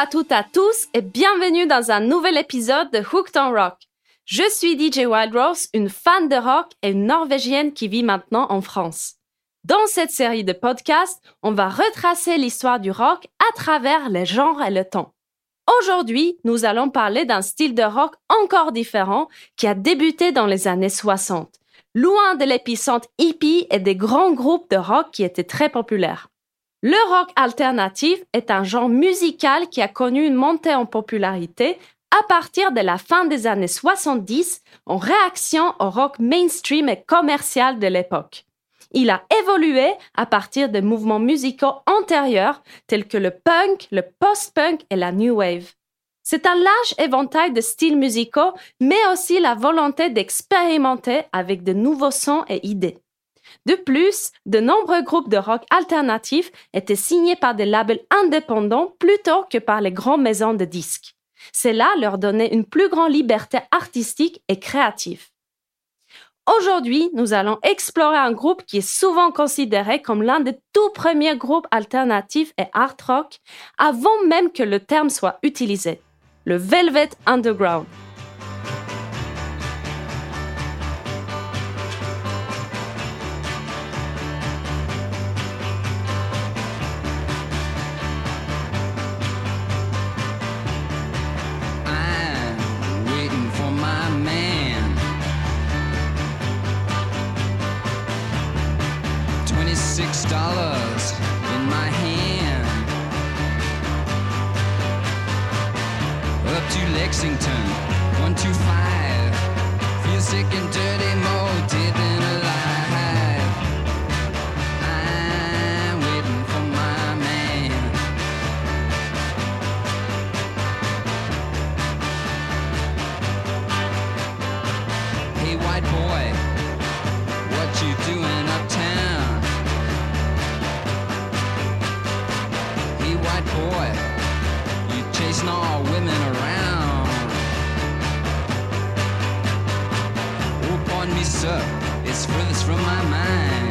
À toutes et à tous et bienvenue dans un nouvel épisode de Hooked on Rock. Je suis DJ Wild Rose, une fan de rock et une Norvégienne qui vit maintenant en France. Dans cette série de podcasts, on va retracer l'histoire du rock à travers les genres et le temps. Aujourd'hui, nous allons parler d'un style de rock encore différent qui a débuté dans les années 60, loin de l'épicentre hippie et des grands groupes de rock qui étaient très populaires. Le rock alternatif est un genre musical qui a connu une montée en popularité à partir de la fin des années 70 en réaction au rock mainstream et commercial de l'époque. Il a évolué à partir de mouvements musicaux antérieurs tels que le punk, le post-punk et la new wave. C'est un large éventail de styles musicaux, mais aussi la volonté d'expérimenter avec de nouveaux sons et idées. De plus, de nombreux groupes de rock alternatifs étaient signés par des labels indépendants plutôt que par les grandes maisons de disques. Cela leur donnait une plus grande liberté artistique et créative. Aujourd'hui, nous allons explorer un groupe qui est souvent considéré comme l'un des tout premiers groupes alternatifs et art rock avant même que le terme soit utilisé, le Velvet Underground. six dollars in my hand. Up to Lexington, 125. Feel sick and dirty, more did prince from my mind.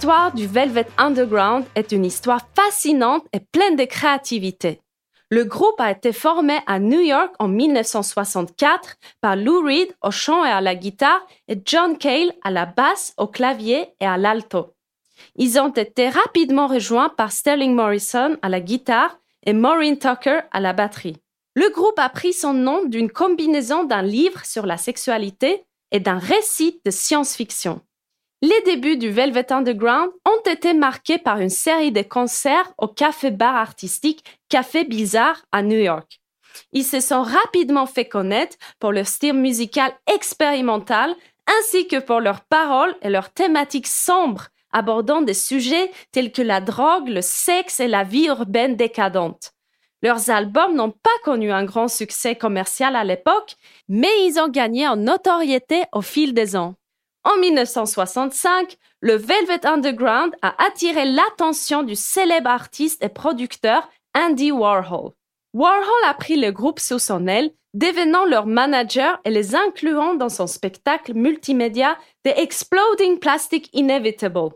L'histoire du Velvet Underground est une histoire fascinante et pleine de créativité. Le groupe a été formé à New York en 1964 par Lou Reed au chant et à la guitare et John Cale à la basse, au clavier et à l'alto. Ils ont été rapidement rejoints par Sterling Morrison à la guitare et Maureen Tucker à la batterie. Le groupe a pris son nom d'une combinaison d'un livre sur la sexualité et d'un récit de science-fiction. Les débuts du Velvet Underground ont été marqués par une série de concerts au café-bar artistique Café Bizarre à New York. Ils se sont rapidement fait connaître pour leur style musical expérimental ainsi que pour leurs paroles et leurs thématiques sombres abordant des sujets tels que la drogue, le sexe et la vie urbaine décadente. Leurs albums n'ont pas connu un grand succès commercial à l'époque, mais ils ont gagné en notoriété au fil des ans. En 1965, le Velvet Underground a attiré l'attention du célèbre artiste et producteur Andy Warhol. Warhol a pris le groupe sous son aile, devenant leur manager et les incluant dans son spectacle multimédia The Exploding Plastic Inevitable.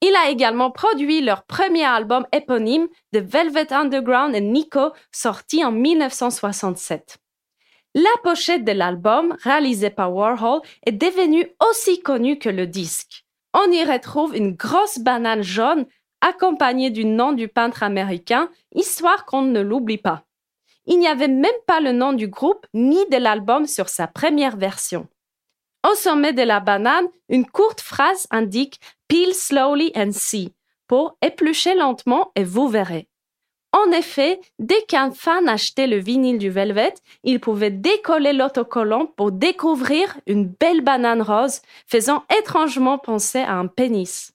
Il a également produit leur premier album éponyme The Velvet Underground et Nico, sorti en 1967. La pochette de l'album, réalisée par Warhol, est devenue aussi connue que le disque. On y retrouve une grosse banane jaune accompagnée du nom du peintre américain, histoire qu'on ne l'oublie pas. Il n'y avait même pas le nom du groupe ni de l'album sur sa première version. Au sommet de la banane, une courte phrase indique Peel slowly and see pour éplucher lentement et vous verrez. En effet, dès qu'un fan achetait le vinyle du Velvet, il pouvait décoller l'autocollant pour découvrir une belle banane rose, faisant étrangement penser à un pénis.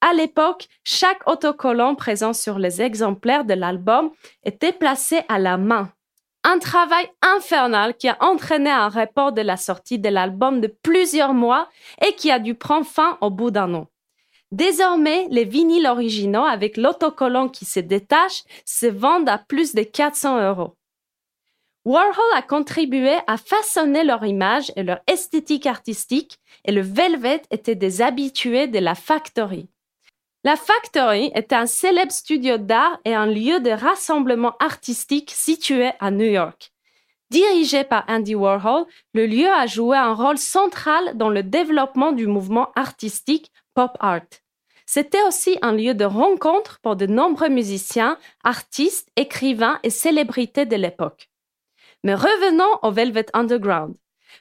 À l'époque, chaque autocollant présent sur les exemplaires de l'album était placé à la main. Un travail infernal qui a entraîné un report de la sortie de l'album de plusieurs mois et qui a dû prendre fin au bout d'un an. Désormais, les vinyles originaux avec l'autocollant qui se détache se vendent à plus de 400 euros. Warhol a contribué à façonner leur image et leur esthétique artistique et le Velvet était des habitués de la Factory. La Factory est un célèbre studio d'art et un lieu de rassemblement artistique situé à New York. Dirigé par Andy Warhol, le lieu a joué un rôle central dans le développement du mouvement artistique pop art. C'était aussi un lieu de rencontre pour de nombreux musiciens, artistes, écrivains et célébrités de l'époque. Mais revenons au Velvet Underground.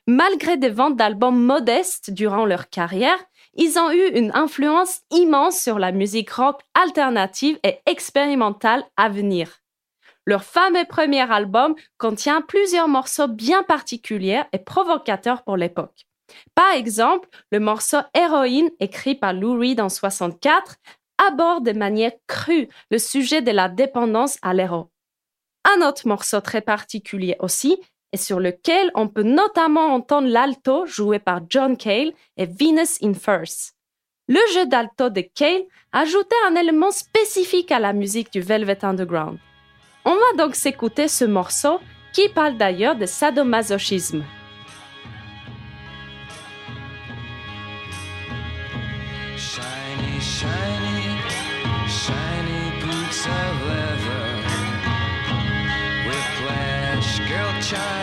Malgré des ventes d'albums modestes durant leur carrière, ils ont eu une influence immense sur la musique rock alternative et expérimentale à venir. Leur fameux premier album contient plusieurs morceaux bien particuliers et provocateurs pour l'époque. Par exemple, le morceau Héroïne, écrit par Lou Reed en 64, aborde de manière crue le sujet de la dépendance à l'héros. Un autre morceau très particulier aussi, et sur lequel on peut notamment entendre l'alto joué par John Cale et Venus in First. Le jeu d'alto de Cale ajoutait un élément spécifique à la musique du Velvet Underground. On va donc s'écouter ce morceau qui parle d'ailleurs de sadomasochisme. shine.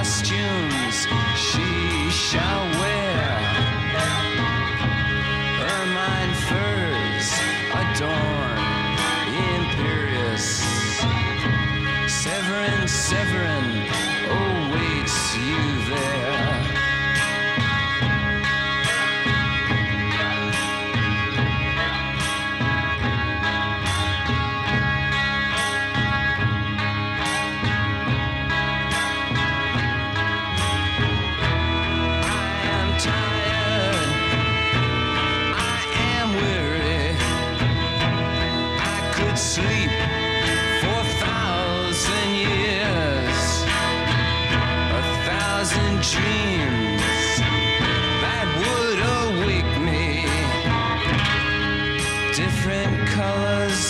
Costumes she shall wear. Colors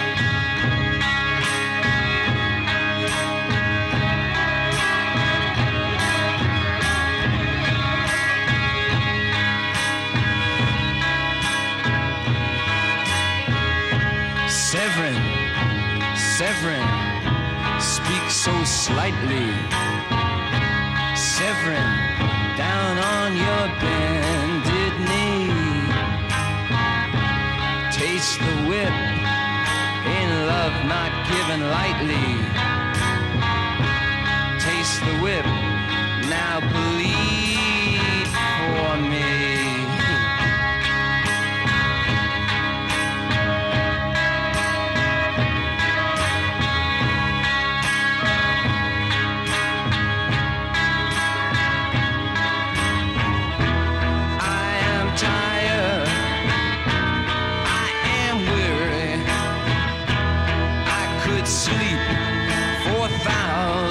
Slightly. severing down on your bended knee. Taste the whip in love not given lightly. Taste the whip, now bleed for me.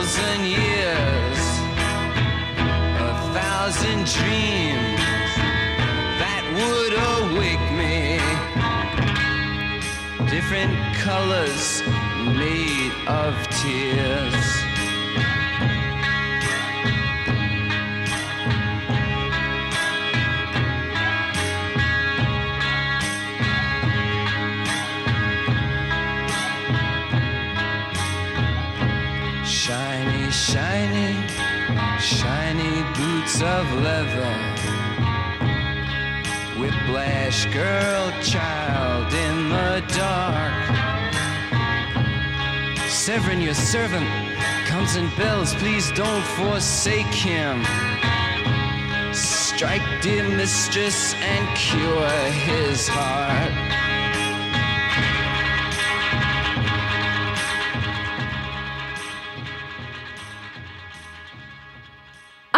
Thousand years, a thousand dreams that would awake me. Different colors made of tears. Leather. Whiplash girl, child in the dark. Severin, your servant, comes and bells. Please don't forsake him. Strike, dear mistress, and cure his heart.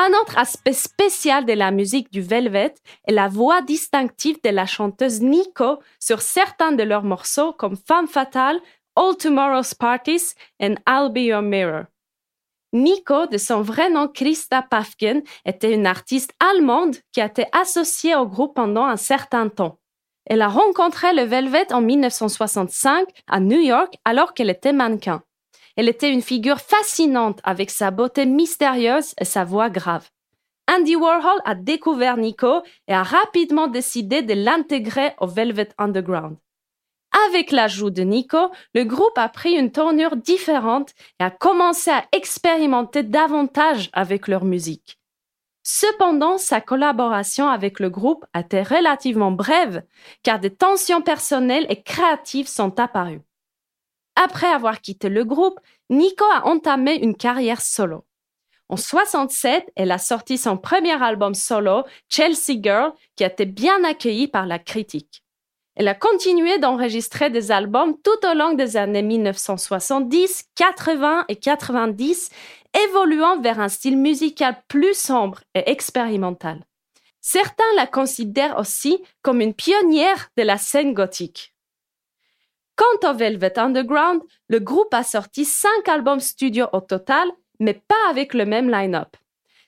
Un autre aspect spécial de la musique du Velvet est la voix distinctive de la chanteuse Nico sur certains de leurs morceaux comme Femme fatale, All Tomorrow's Parties et I'll Be Your Mirror. Nico, de son vrai nom Christa Pafken, était une artiste allemande qui a été associée au groupe pendant un certain temps. Elle a rencontré le Velvet en 1965 à New York alors qu'elle était mannequin. Elle était une figure fascinante avec sa beauté mystérieuse et sa voix grave. Andy Warhol a découvert Nico et a rapidement décidé de l'intégrer au Velvet Underground. Avec l'ajout de Nico, le groupe a pris une tournure différente et a commencé à expérimenter davantage avec leur musique. Cependant, sa collaboration avec le groupe a été relativement brève, car des tensions personnelles et créatives sont apparues. Après avoir quitté le groupe, Nico a entamé une carrière solo. En 67, elle a sorti son premier album solo, Chelsea Girl, qui a été bien accueilli par la critique. Elle a continué d'enregistrer des albums tout au long des années 1970, 80 et 90, évoluant vers un style musical plus sombre et expérimental. Certains la considèrent aussi comme une pionnière de la scène gothique. Quant au Velvet Underground, le groupe a sorti cinq albums studio au total, mais pas avec le même line-up.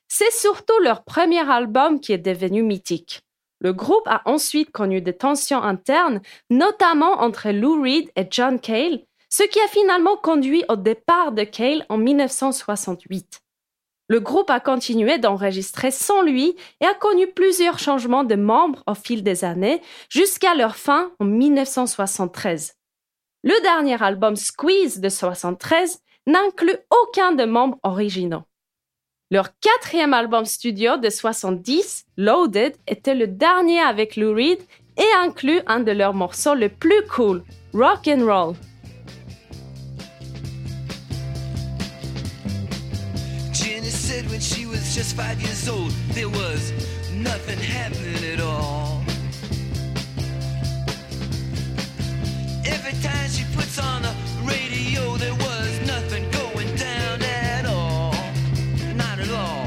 C'est surtout leur premier album qui est devenu mythique. Le groupe a ensuite connu des tensions internes, notamment entre Lou Reed et John Cale, ce qui a finalement conduit au départ de Cale en 1968. Le groupe a continué d'enregistrer sans lui et a connu plusieurs changements de membres au fil des années jusqu'à leur fin en 1973. Le dernier album Squeeze de 73 n'inclut aucun des membres originaux. Leur quatrième album studio de 70, Loaded, était le dernier avec Lou Reed et inclut un de leurs morceaux le plus cool, Rock and Roll. Every time she puts on the radio, there was nothing going down at all. Not at all.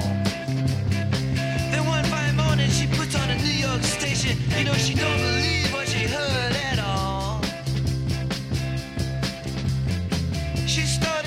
Then one fine morning, she puts on a New York station. You oh, know, she don't believe what she heard at all. She started.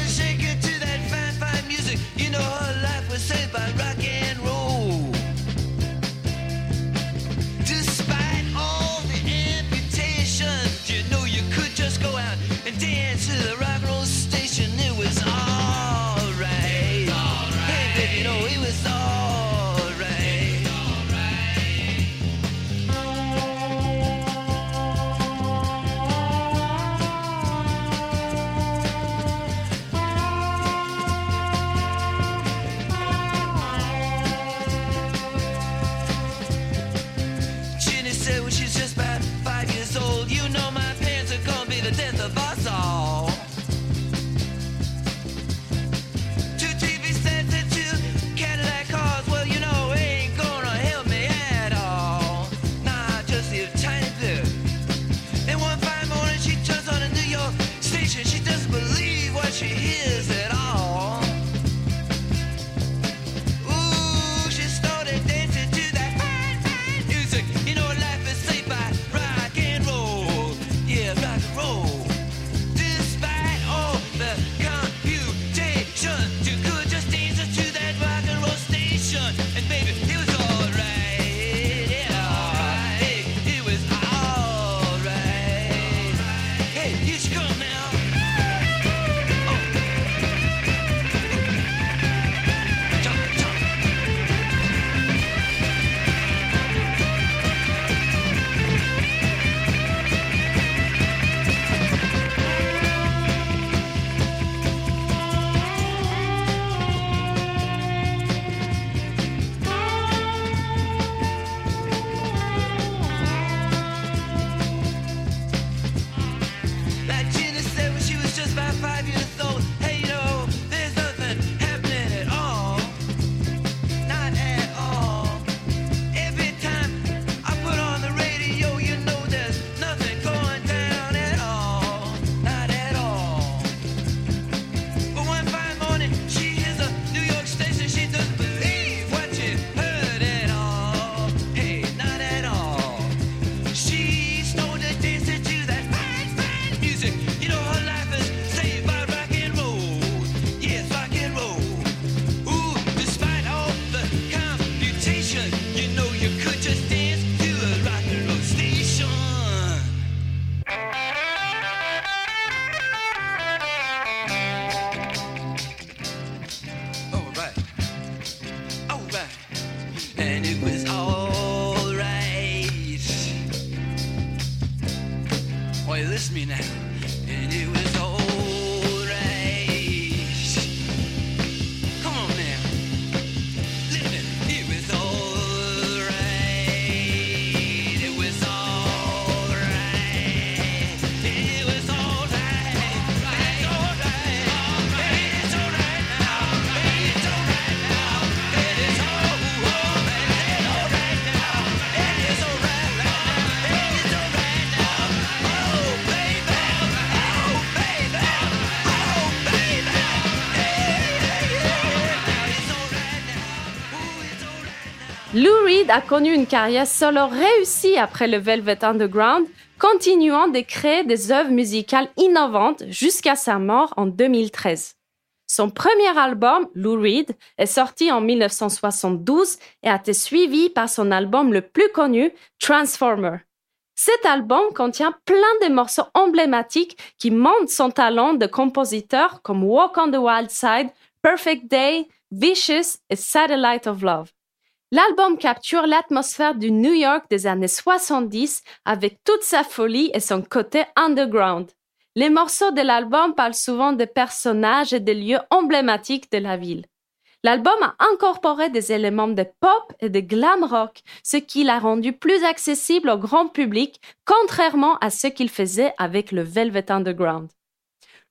a connu une carrière solo réussie après le Velvet Underground, continuant de créer des œuvres musicales innovantes jusqu'à sa mort en 2013. Son premier album, Lou Reed, est sorti en 1972 et a été suivi par son album le plus connu, Transformer. Cet album contient plein de morceaux emblématiques qui montrent son talent de compositeur comme Walk on the Wild Side, Perfect Day, Vicious et Satellite of Love. L'album capture l'atmosphère du New York des années 70 avec toute sa folie et son côté underground. Les morceaux de l'album parlent souvent des personnages et des lieux emblématiques de la ville. L'album a incorporé des éléments de pop et de glam rock, ce qui l'a rendu plus accessible au grand public, contrairement à ce qu'il faisait avec le Velvet Underground.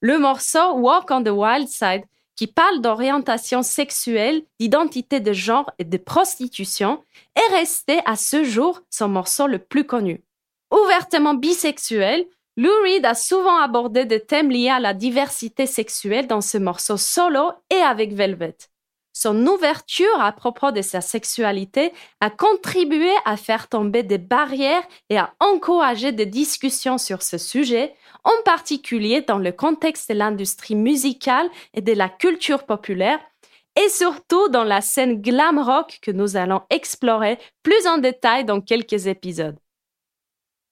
Le morceau Walk on the Wild Side qui parle d'orientation sexuelle, d'identité de genre et de prostitution, est resté à ce jour son morceau le plus connu. Ouvertement bisexuel, Lou Reed a souvent abordé des thèmes liés à la diversité sexuelle dans ce morceau solo et avec Velvet. Son ouverture à propos de sa sexualité a contribué à faire tomber des barrières et à encourager des discussions sur ce sujet, en particulier dans le contexte de l'industrie musicale et de la culture populaire, et surtout dans la scène glam rock que nous allons explorer plus en détail dans quelques épisodes.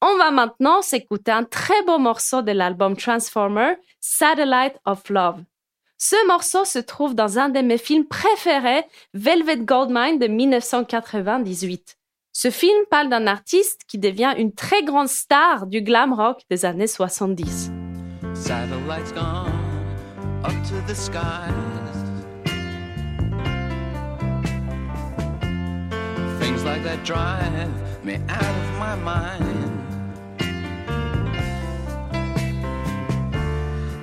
On va maintenant s'écouter un très beau morceau de l'album Transformer, Satellite of Love. Ce morceau se trouve dans un de mes films préférés, Velvet Goldmine de 1998. Ce film parle d'un artiste qui devient une très grande star du glam rock des années 70. Satellites gone up to the skies. Things like that drive me out of my mind.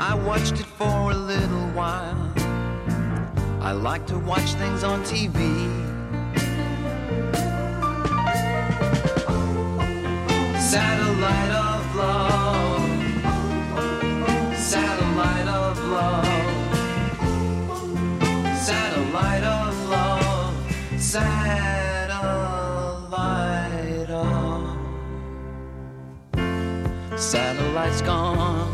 I watched it for a little while. I like to watch things on TV. Satellite of love. Satellite of love. Satellite of love. Satellite. Satellite's gone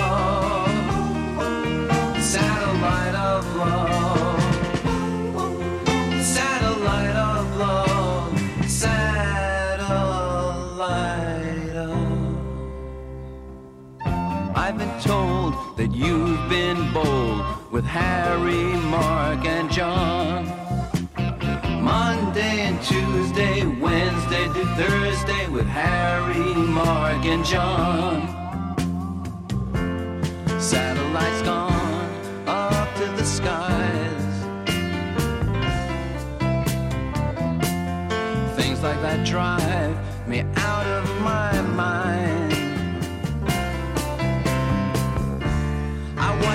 I've been told that you've been bold with Harry, Mark, and John. Monday and Tuesday, Wednesday to Thursday with Harry, Mark, and John. Satellites gone up to the skies. Things like that drive me out of my mind.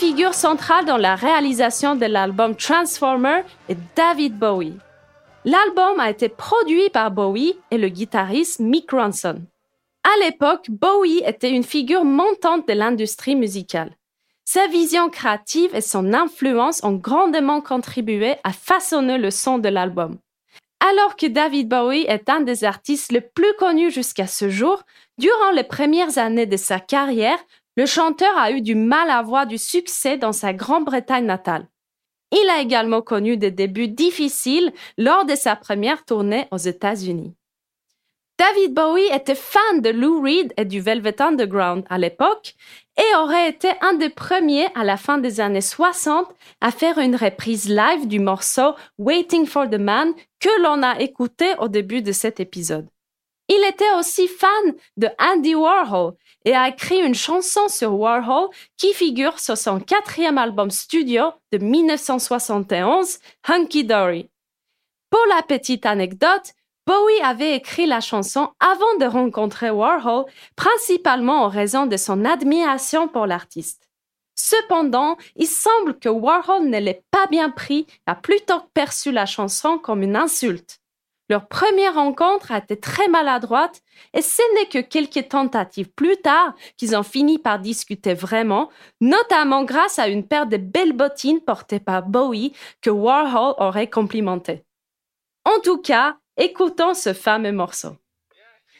Figures centrales dans la réalisation de l'album Transformer est David Bowie. L'album a été produit par Bowie et le guitariste Mick Ronson. À l'époque, Bowie était une figure montante de l'industrie musicale. Sa vision créative et son influence ont grandement contribué à façonner le son de l'album. Alors que David Bowie est un des artistes les plus connus jusqu'à ce jour, durant les premières années de sa carrière, le chanteur a eu du mal à avoir du succès dans sa Grande-Bretagne natale. Il a également connu des débuts difficiles lors de sa première tournée aux États-Unis. David Bowie était fan de Lou Reed et du Velvet Underground à l'époque et aurait été un des premiers à la fin des années 60 à faire une reprise live du morceau Waiting for the Man que l'on a écouté au début de cet épisode. Il était aussi fan de Andy Warhol et a écrit une chanson sur Warhol qui figure sur son quatrième album studio de 1971, Hunky Dory. Pour la petite anecdote, Bowie avait écrit la chanson avant de rencontrer Warhol, principalement en raison de son admiration pour l'artiste. Cependant, il semble que Warhol ne l'ait pas bien pris et a plutôt perçu la chanson comme une insulte. Leur première rencontre a été très maladroite et ce n'est que quelques tentatives plus tard qu'ils ont fini par discuter vraiment, notamment grâce à une paire de belles bottines portées par Bowie que Warhol aurait complimenté. En tout cas, écoutons ce fameux morceau.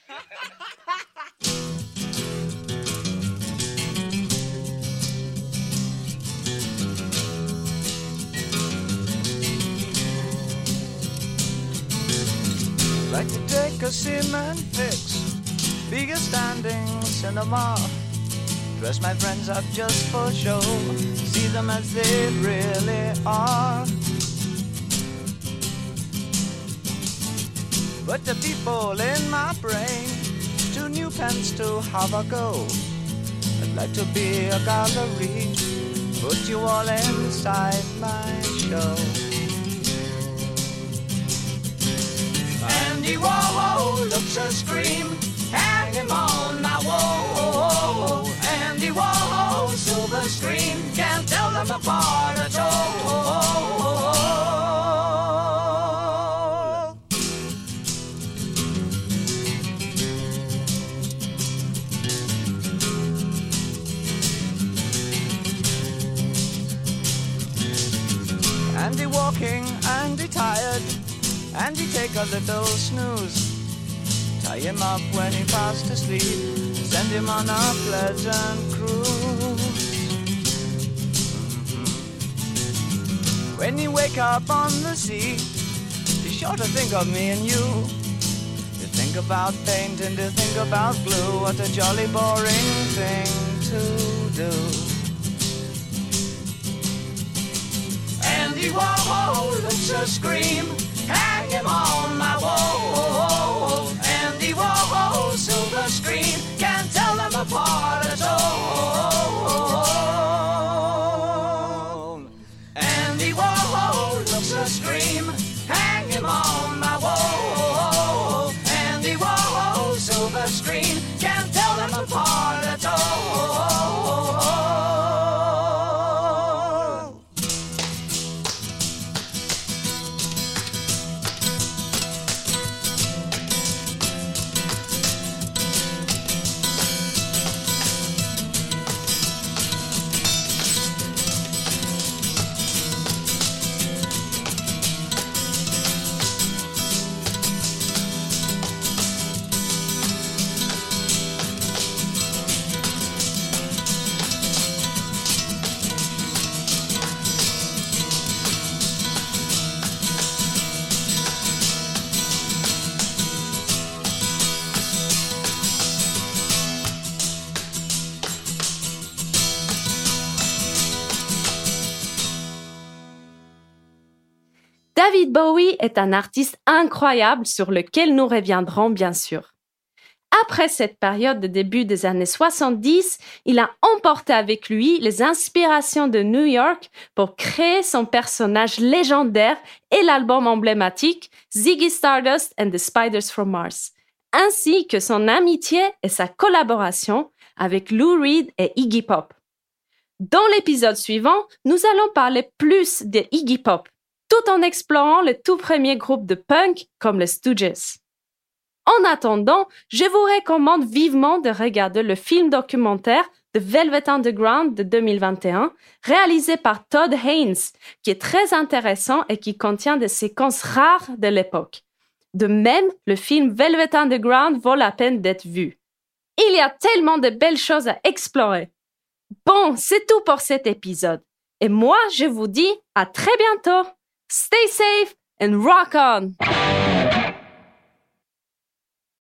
Like to take a cement fix, bigger standing cinema. Dress my friends up just for show, see them as they really are. But the people in my brain, two new pens to have a go. I'd like to be a gallery, put you all inside my show. Andy Warhol looks a scream, hang him on my wall. Andy Warhol, silver screen, can't tell them apart at all. Andy walking, Andy tired, Andy take a little snooze. Tie him up when he fast asleep, send him on a pleasant cruise. When you wake up on the sea, be sure to think of me and you. You think about paint and you think about glue, what a jolly boring thing to do. Andy Warhol looks a scream. Hang him on my wall. David Bowie est un artiste incroyable sur lequel nous reviendrons bien sûr. Après cette période de début des années 70, il a emporté avec lui les inspirations de New York pour créer son personnage légendaire et l'album emblématique Ziggy Stardust and the Spiders from Mars, ainsi que son amitié et sa collaboration avec Lou Reed et Iggy Pop. Dans l'épisode suivant, nous allons parler plus de Iggy Pop, tout en explorant le tout premier groupe de punk comme les Stooges. En attendant, je vous recommande vivement de regarder le film documentaire The Velvet Underground de 2021, réalisé par Todd Haynes, qui est très intéressant et qui contient des séquences rares de l'époque. De même, le film Velvet Underground vaut la peine d'être vu. Il y a tellement de belles choses à explorer. Bon, c'est tout pour cet épisode. Et moi, je vous dis à très bientôt. Stay safe and rock on!